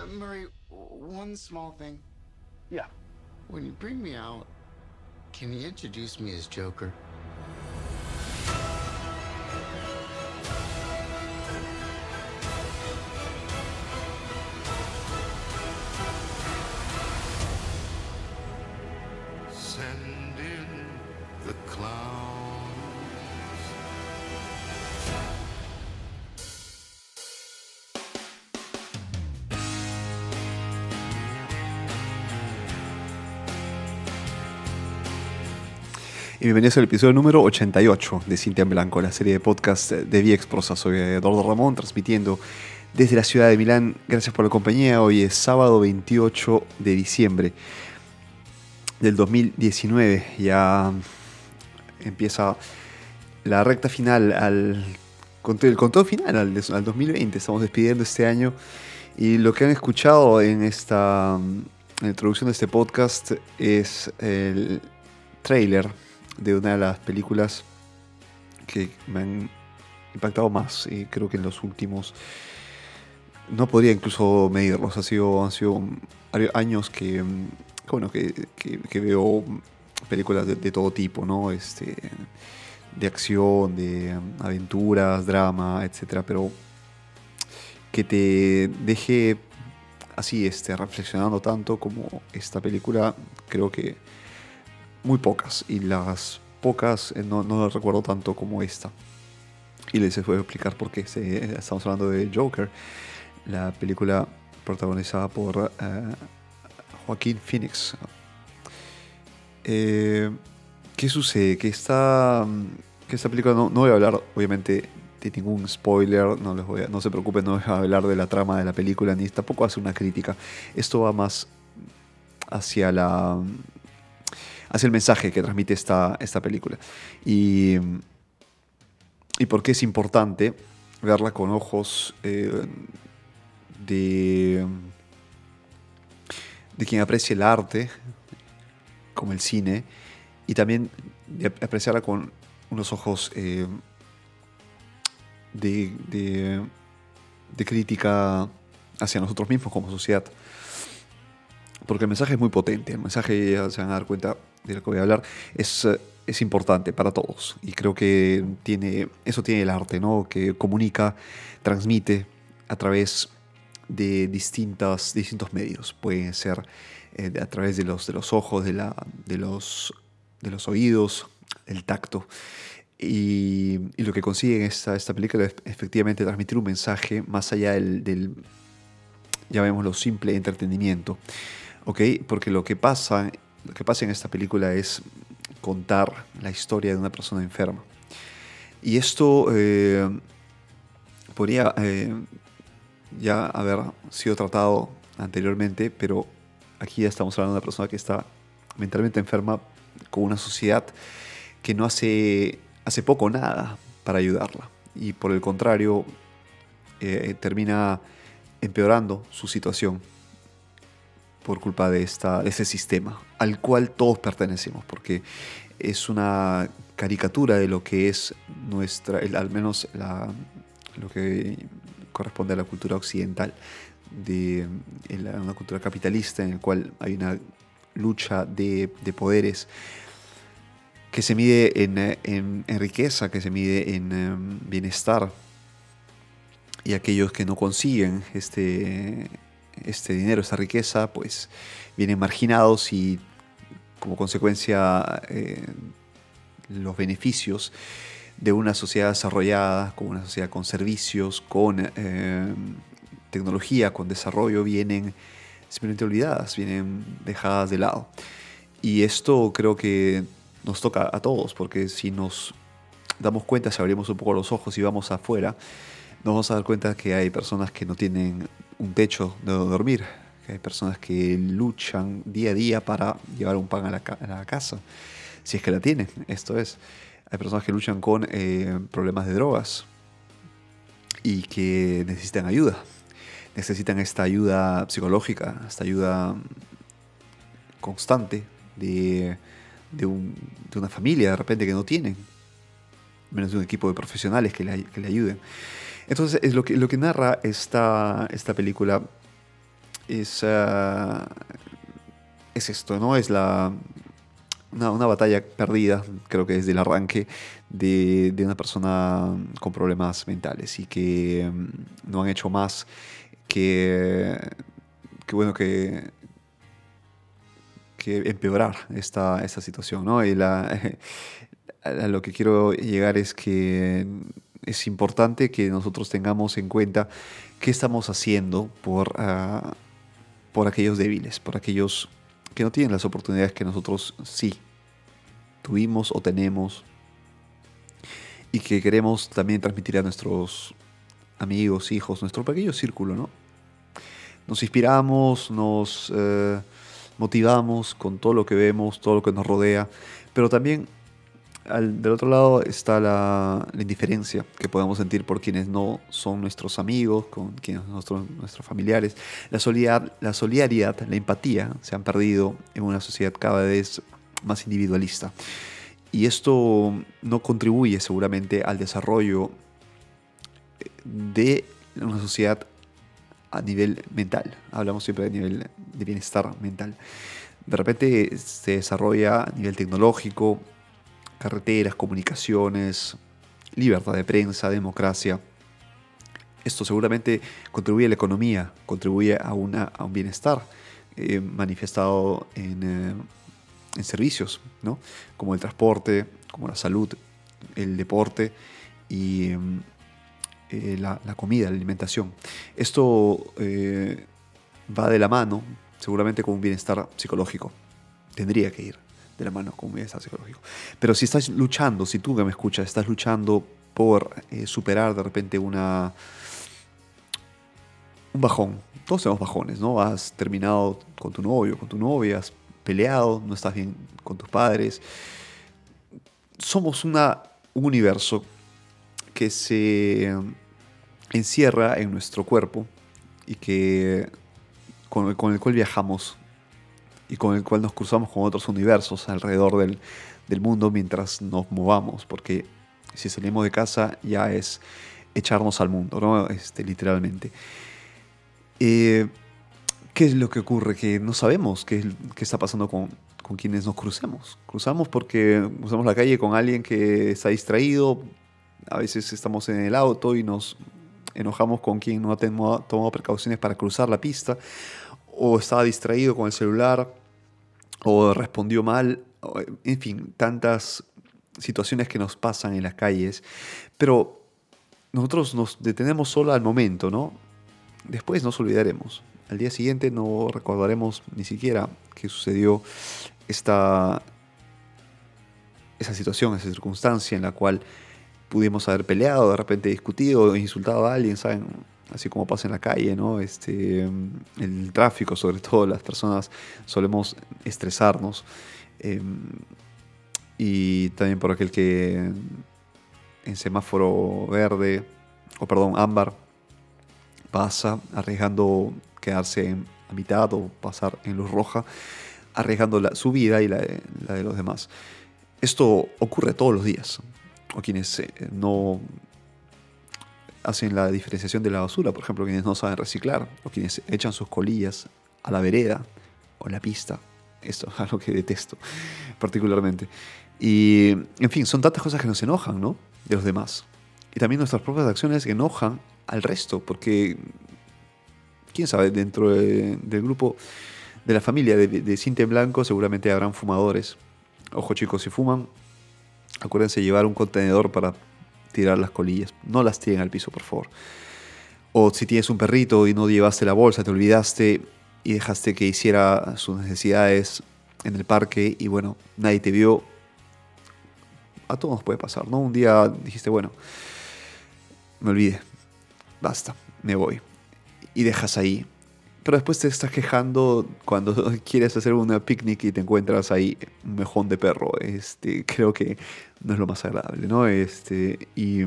Uh, Murray, one small thing. Yeah. When you bring me out, can you introduce me as Joker? Y bienvenidos al episodio número 88 de Cintia en Blanco, la serie de podcast de Viexprosa. Soy Eduardo Ramón, transmitiendo desde la ciudad de Milán. Gracias por la compañía. Hoy es sábado 28 de diciembre del 2019. Ya empieza la recta final, al, el conteo final al, al 2020. Estamos despidiendo este año. Y lo que han escuchado en esta en la introducción de este podcast es el trailer de una de las películas que me han impactado más y creo que en los últimos no podría incluso medirlos ha sido han sido años que bueno que, que, veo películas de, de, todo tipo no este de acción de aventuras drama etcétera pero que te deje así este reflexionando tanto como esta película creo que muy pocas y las pocas eh, no, no las recuerdo tanto como esta. Y les voy a explicar por qué. Estamos hablando de Joker, la película protagonizada por uh, Joaquín Phoenix. Eh, ¿Qué sucede? Que esta, que esta película no, no, voy a hablar, obviamente, de ningún spoiler. No, les voy no se preocupen, no voy a hablar de la trama de la película, ni tampoco hace una crítica. Esto va más hacia la hacia el mensaje que transmite esta, esta película. Y, y por qué es importante verla con ojos eh, de, de quien aprecia el arte, como el cine, y también de apreciarla con unos ojos eh, de, de, de crítica hacia nosotros mismos como sociedad. Porque el mensaje es muy potente, el mensaje, ya se van a dar cuenta, de lo que voy a hablar, es, es importante para todos. Y creo que tiene, eso tiene el arte, ¿no? Que comunica, transmite a través de distintas, distintos medios. Pueden ser eh, a través de los, de los ojos, de, la, de, los, de los oídos, el tacto. Y, lo que consigue esta, esta película es efectivamente transmitir un mensaje más allá del, del llamémoslo, simple entretenimiento. ¿Ok? Porque lo que pasa lo que pasa en esta película es contar la historia de una persona enferma. Y esto eh, podría eh, ya haber sido tratado anteriormente, pero aquí ya estamos hablando de una persona que está mentalmente enferma con una sociedad que no hace, hace poco nada para ayudarla. Y por el contrario, eh, termina empeorando su situación por culpa de, esta, de ese sistema al cual todos pertenecemos, porque es una caricatura de lo que es nuestra, al menos lo que corresponde a la cultura occidental, de, una cultura capitalista en la cual hay una lucha de, de poderes que se mide en, en, riqueza, que se mide en um, bienestar, y aquellos que no consiguen este, este dinero, esta riqueza, pues vienen marginados y como consecuencia eh, los beneficios de una sociedad desarrollada, con una sociedad con servicios, con eh, tecnología, con desarrollo, vienen simplemente olvidadas, vienen dejadas de lado. Y esto creo que nos toca a todos, porque si nos damos cuenta, si abrimos un poco los ojos y vamos afuera, nos vamos a dar cuenta que hay personas que no tienen un techo de dormir, que hay personas que luchan día a día para llevar un pan a la, casa, si es que la tienen, esto es. Hay personas que luchan con eh, problemas de drogas y que necesitan ayuda. Necesitan esta ayuda psicológica, esta ayuda constante de, de una familia de repente que no tienen, menos de un equipo de profesionales que le, que le ayuden. Entonces, es lo que, lo que narra esta, esta película es, ah, es esto, ¿no? Es la, una, una batalla perdida, creo que desde el arranque, de, de una persona con problemas mentales y que mm, no han hecho más que, que bueno, que, que empeorar esta, esta situación, ¿no? Y la, a lo que quiero llegar es que es importante que nosotros tengamos en cuenta qué estamos haciendo por, ah, por aquellos débiles, por aquellos que no tienen las oportunidades que nosotros sí tuvimos o tenemos y que queremos también transmitir a nuestros amigos, hijos, nuestro pequeño círculo, ¿no? Nos inspiramos, nos eh, motivamos con todo lo que vemos, todo lo que nos rodea, pero también al, del otro lado está la, la, indiferencia que podemos sentir por quienes no son nuestros amigos, con quienes nuestros, nuestros familiares. La solidaridad, la solidaridad, la empatía se han perdido en una sociedad cada vez más individualista. Y esto no contribuye seguramente al desarrollo de una sociedad a nivel mental. Hablamos siempre de nivel de bienestar mental. De repente se desarrolla a nivel tecnológico, carreteras, comunicaciones, libertad de prensa, democracia. Esto seguramente contribuye a la economía, contribuye a, una, a un bienestar eh, manifestado en, eh, en servicios, ¿no? como el transporte, como la salud, el deporte y eh, la, la, comida, la alimentación. Esto va de la mano seguramente con un bienestar psicológico. Tendría que ir de la mano con bienestar psicológico. Pero si estás luchando, si tú que me escuchas, estás luchando por eh, superar de repente una un bajón. Todos tenemos bajones, ¿no? Has terminado con tu novio, con tu novia, has peleado, no estás bien con tus padres. Somos un universo que se encierra en nuestro cuerpo y que con con el cual viajamos y con el cual nos cruzamos con otros universos alrededor del, del mundo mientras nos movamos, porque si salimos de casa ya es echarnos al mundo, ¿no? Este, literalmente. Eh, ¿Qué es lo que ocurre? Que no sabemos qué, qué está pasando con, con, quienes nos crucemos. Cruzamos porque cruzamos la calle con alguien que está distraído, a veces estamos en el auto y nos enojamos con quien no ha tomado, precauciones para cruzar la pista, o estaba distraído con el celular, o respondió mal, en fin, tantas situaciones que nos pasan en las calles, pero nosotros nos detenemos solo al momento, ¿no? Después nos olvidaremos. Al día siguiente no recordaremos ni siquiera que sucedió esta, esa situación, esa circunstancia en la cual pudimos haber peleado, de repente discutido, insultado a alguien, ¿saben? Así como pasa en la calle, ¿no? Este, el tráfico, sobre todo, las personas solemos estresarnos. Eh, y también por aquel que en semáforo verde, o perdón, ámbar, pasa arriesgando quedarse a mitad o pasar en luz roja, arriesgando su vida y la de, la de, los demás. Esto ocurre todos los días. O quienes eh, no hacen la diferenciación de la basura, por ejemplo, quienes no saben reciclar, o quienes echan sus colillas a la vereda o la pista. Esto es algo que detesto particularmente. Y, en fin, son tantas cosas que nos enojan, ¿no? De los demás. Y también nuestras propias acciones enojan al resto, porque quién sabe, dentro de, del grupo de la familia de, de Blanco seguramente habrán fumadores. Ojo chicos, si fuman, acuérdense llevar un contenedor para tirar las colillas. No las tiren al piso, por favor. O si tienes un perrito y no llevaste la bolsa, te olvidaste y dejaste que hiciera sus necesidades en el parque y bueno, nadie te vio. A todos nos puede pasar, ¿no? Un día dijiste, bueno, me olvidé, basta, me voy y dejas ahí. Pero después te estás quejando cuando quieres hacer una picnic y te encuentras ahí un mejón de perro. Este, creo que no es lo más agradable, ¿no? Este, y,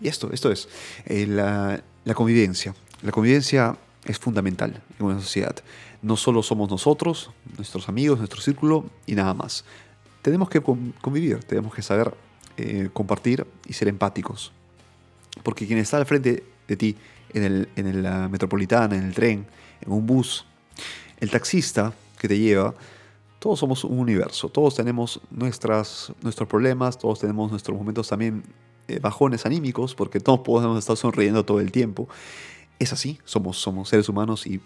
esto, esto es eh, la, la convivencia. La convivencia es fundamental en una sociedad. No solo somos nosotros, nuestros amigos, nuestro círculo y nada más. Tenemos que convivir, tenemos que saber eh, compartir y ser empáticos. Porque quien está al frente de ti en, el, en la metropolitana, en el tren, en un bus. El taxista que te lleva, todos somos un universo, todos tenemos nuestras, nuestros problemas, todos tenemos nuestros momentos también eh, bajones anímicos, porque todos podemos estar sonriendo todo el tiempo. Es así, somos, somos seres humanos y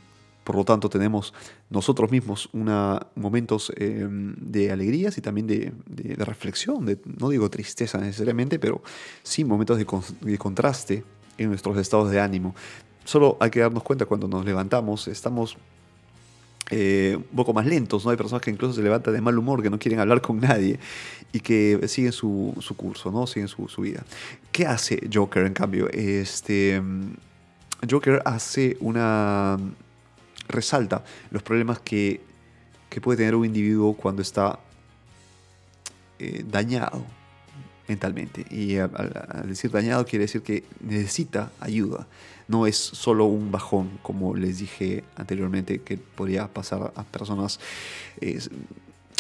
por lo tanto tenemos nosotros mismos una, momentos eh, de alegrías y también de, reflexión, de, no digo tristeza necesariamente, pero sí momentos de, contraste en nuestros estados de ánimo. Solo hay que darnos cuenta cuando nos levantamos, estamos eh, un poco más lentos, ¿no? Hay personas que incluso se levantan de mal humor, que no quieren hablar con nadie y que siguen su, curso, ¿no? Siguen su, su, vida. ¿Qué hace Joker, en cambio? Este, Joker hace una resalta los problemas que, puede tener un individuo cuando está eh, dañado mentalmente. Y al, decir dañado quiere decir que necesita ayuda. No es solo un bajón, como les dije anteriormente, que podría pasar a personas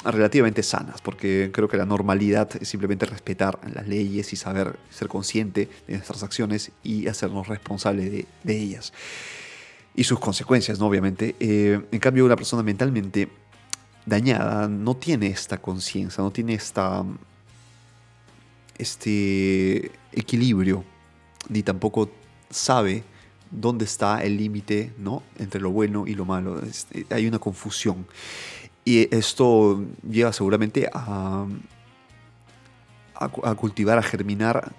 relativamente sanas, porque creo que la normalidad es simplemente respetar las leyes y saber ser consciente de nuestras acciones y hacernos responsables de, de ellas y sus consecuencias, ¿no? obviamente. Eh, en cambio, una persona mentalmente dañada no tiene esta conciencia, no tiene esta, este equilibrio, ni tampoco sabe dónde está el límite ¿no? entre lo bueno y lo malo. Este, hay una confusión. Y esto lleva seguramente a, a cultivar, a germinar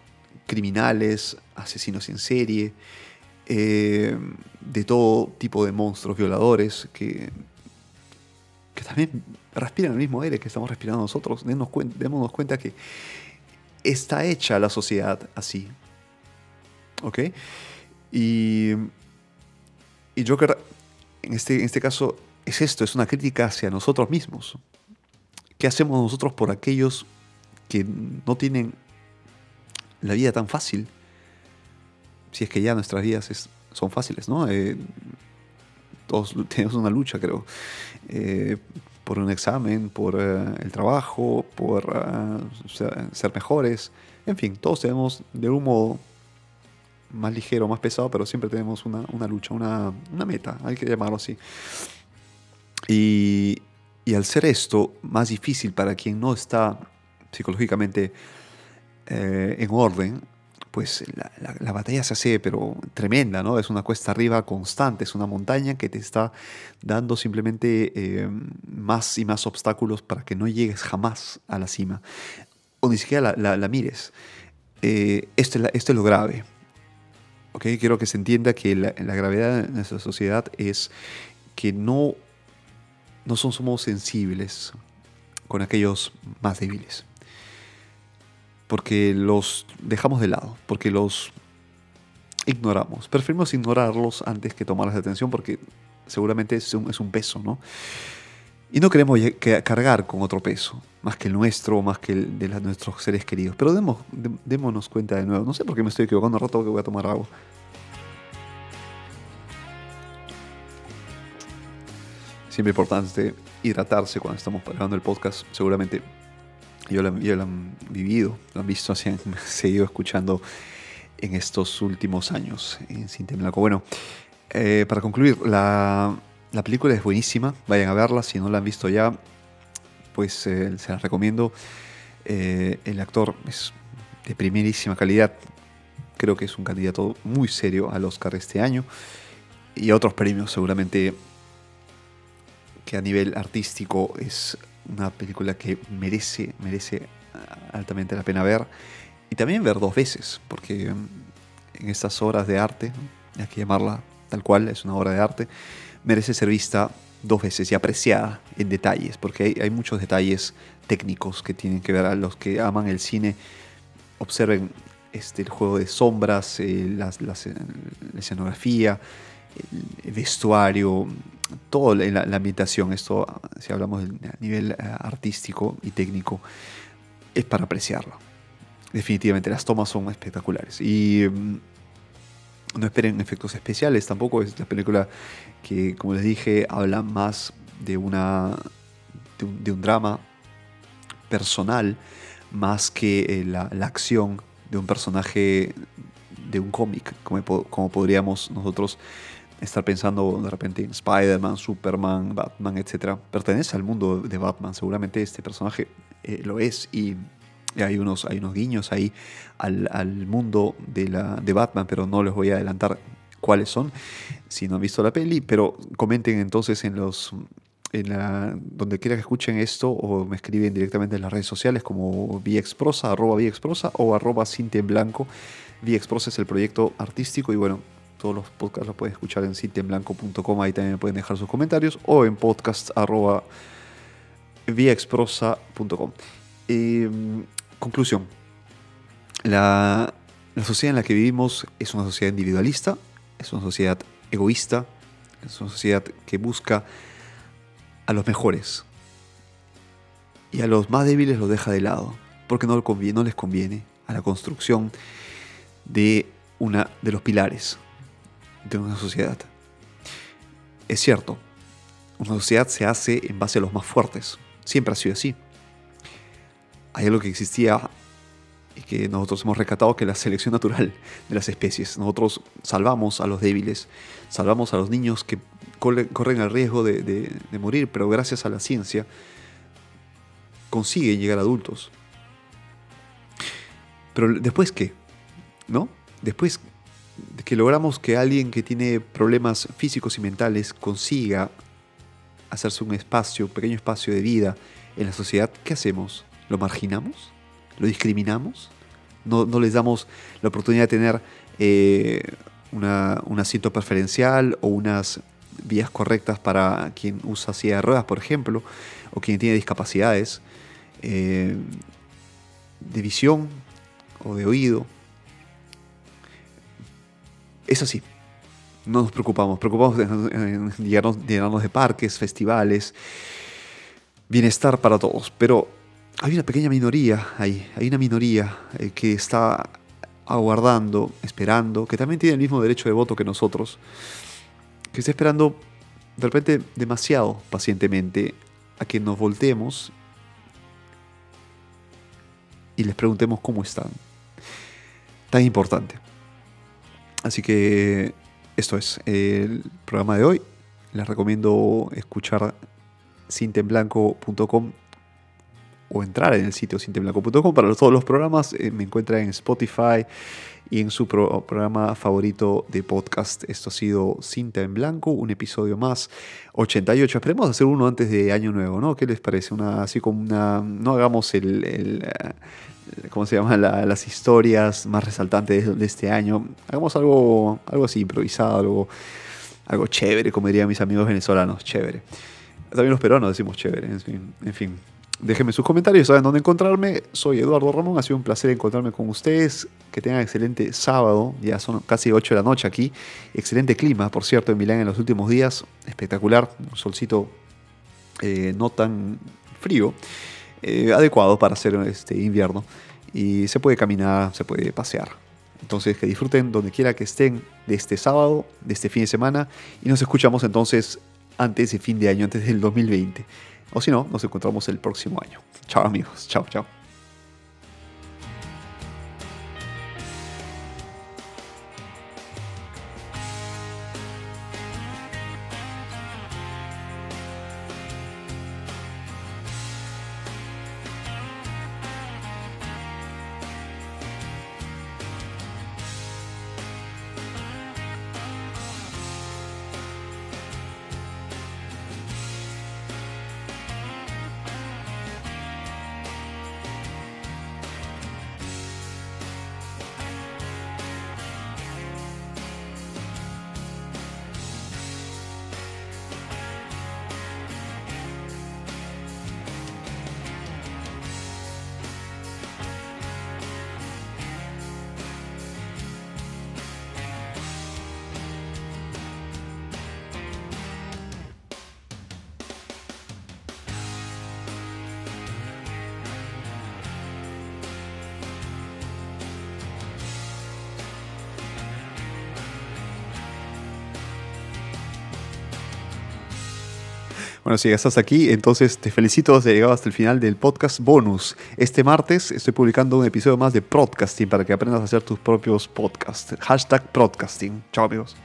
criminales, asesinos en serie, eh, de todo tipo de monstruos violadores que, que también respiran el mismo aire que estamos respirando nosotros. Démonos cuenta, démonos cuenta que está hecha la sociedad así. ¿Ok? Y, y Joker, en este, en este caso, es esto, es una crítica hacia nosotros mismos. ¿Qué hacemos nosotros por aquellos que no tienen la vida tan fácil? si es que ya nuestras vidas son fáciles, ¿no? Eh, todos tenemos una lucha, creo, eh, por un examen, por eh, el trabajo, por ser, mejores, en fin, todos tenemos de un modo más ligero, más pesado, pero siempre tenemos una, lucha, una, meta, hay que llamarlo así. Y, al ser esto más difícil para quien no está psicológicamente en orden, pues la, batalla se hace pero tremenda, ¿no? Es una cuesta arriba constante, es una montaña que te está dando simplemente eh, más y más obstáculos para que no llegues jamás a la cima, o ni siquiera la, mires. Eh, esto, es lo grave. ¿okay? Quiero que se entienda que la, gravedad de nuestra sociedad es que no, no somos sensibles con aquellos más débiles porque los dejamos de lado, porque los ignoramos. Preferimos ignorarlos antes que tomarles atención porque seguramente es un, es un peso, ¿no? Y no queremos cargar con otro peso, más que el nuestro, más que el de nuestros seres queridos. Pero demos, démonos cuenta de nuevo. No sé por qué me estoy equivocando, rato que voy a tomar agua. Siempre importante hidratarse cuando estamos grabando el podcast. Seguramente yo lo, han vivido, lo han visto, se han seguido escuchando en estos últimos años en Sin Bueno, eh, para concluir, la, película es buenísima, vayan a verla, si no la han visto ya, pues eh, se la recomiendo. Eh, el actor es de primerísima calidad, creo que es un candidato muy serio al Oscar este año y a otros premios seguramente que a nivel artístico es una película que merece, merece altamente la pena ver. Y también ver dos veces, porque en estas obras de arte, hay que llamarla tal cual, es una obra de arte, merece ser vista dos veces y apreciada en detalles, porque hay, muchos detalles técnicos que tienen que ver a los que aman el cine. Observen este, el juego de sombras, eh, la, la, escenografía, el vestuario, todo la, la, ambientación, esto si hablamos a nivel eh, artístico y técnico, es para apreciarlo. Definitivamente, las tomas son espectaculares. Y mm, no esperen efectos especiales, tampoco es la película que, como les dije, habla más de, una, de, un, drama personal, más que eh, la, la acción de un personaje de un cómic, como, como podríamos nosotros estar pensando de repente en Spider-Man, Superman, Batman, etc. Pertenece al mundo de Batman, seguramente este personaje eh, lo es y hay unos, hay unos guiños ahí al, al mundo de, la, de Batman, pero no les voy a adelantar cuáles son si no han visto la peli, pero comenten entonces en los en la, donde quiera que escuchen esto o me escriben directamente en las redes sociales como viexprosa, arroba viexprosa o arroba cinta en blanco. Viexprosa es el proyecto artístico y bueno, todos los podcasts los pueden escuchar en cintaenblanco.com, ahí también pueden dejar sus comentarios o en podcast arroba viexprosa.com. Eh, conclusión. La, la sociedad en la que vivimos es una sociedad individualista, es una sociedad egoísta, es una sociedad que busca a los mejores y a los más débiles los deja de lado, porque no les conviene a la construcción de, una, de los pilares de una sociedad. Es cierto, una sociedad se hace en base a los más fuertes, siempre ha sido así. Hay algo que existía y que nosotros hemos rescatado que es la selección natural de las especies. Nosotros salvamos a los débiles, salvamos a los niños que corre- corren el riesgo de, morir, pero gracias a la ciencia consiguen llegar a adultos. Pero después qué? ¿No? Después de que logramos que alguien que tiene problemas físicos y mentales consiga hacerse un espacio, un pequeño espacio de vida en la sociedad, ¿qué hacemos? ¿Lo marginamos? ¿Lo discriminamos? ¿No, no les damos la oportunidad de tener eh, una- un asiento preferencial o unas vías correctas para quien usa silla de ruedas, por ejemplo, o quien tiene discapacidades eh, de visión o de oído? Es así. No nos preocupamos, preocupamos en, en llenarnos, de parques, festivales, bienestar para todos. Pero hay una pequeña minoría ahí, hay una minoría eh, que está aguardando, esperando, que también tiene el mismo derecho de voto que nosotros, que está esperando de repente demasiado pacientemente a que nos volteemos y les preguntemos cómo están. Tan importante. Así que esto es el programa de hoy. Les recomiendo escuchar cintenblanco.com o entrar en el sitio cintenblanco.com para todos los programas. Eh, me encuentran en Spotify y en su pro- programa favorito de podcast. Esto ha sido Cinta en Blanco, un episodio más, 88. Esperemos hacer uno antes de Año Nuevo, ¿no? ¿Qué les parece? Una, así como una... No hagamos el... el, eh, ¿Cómo se llama? La- las historias más resaltantes de, de este año. Hagamos algo, algo así improvisado, algo, algo chévere, como dirían mis amigos venezolanos, chévere. También los peruanos decimos chévere, en fin. En fin. Déjenme sus comentarios, saben dónde encontrarme. Soy Eduardo Ramón, ha sido un placer encontrarme con ustedes. Que tengan excelente sábado, ya son casi 8 de la noche aquí. Excelente clima, por cierto, en Milán en los últimos días. Espectacular, un solcito eh, no tan frío, eh, adecuado para hacer este invierno. Y se puede caminar, se puede pasear. Entonces, que disfruten donde quiera que estén de este sábado, de este fin de semana. Y nos escuchamos entonces antes de fin de año, antes del 2020. O si no, nos encontramos el próximo año. Chao amigos, chao, chao. Bueno, si estás aquí, entonces te felicito, has llegado hasta el final del podcast bonus. Este martes estoy publicando un episodio más de podcasting para que aprendas a hacer tus propios podcasts. Hashtag podcasting. Chao amigos.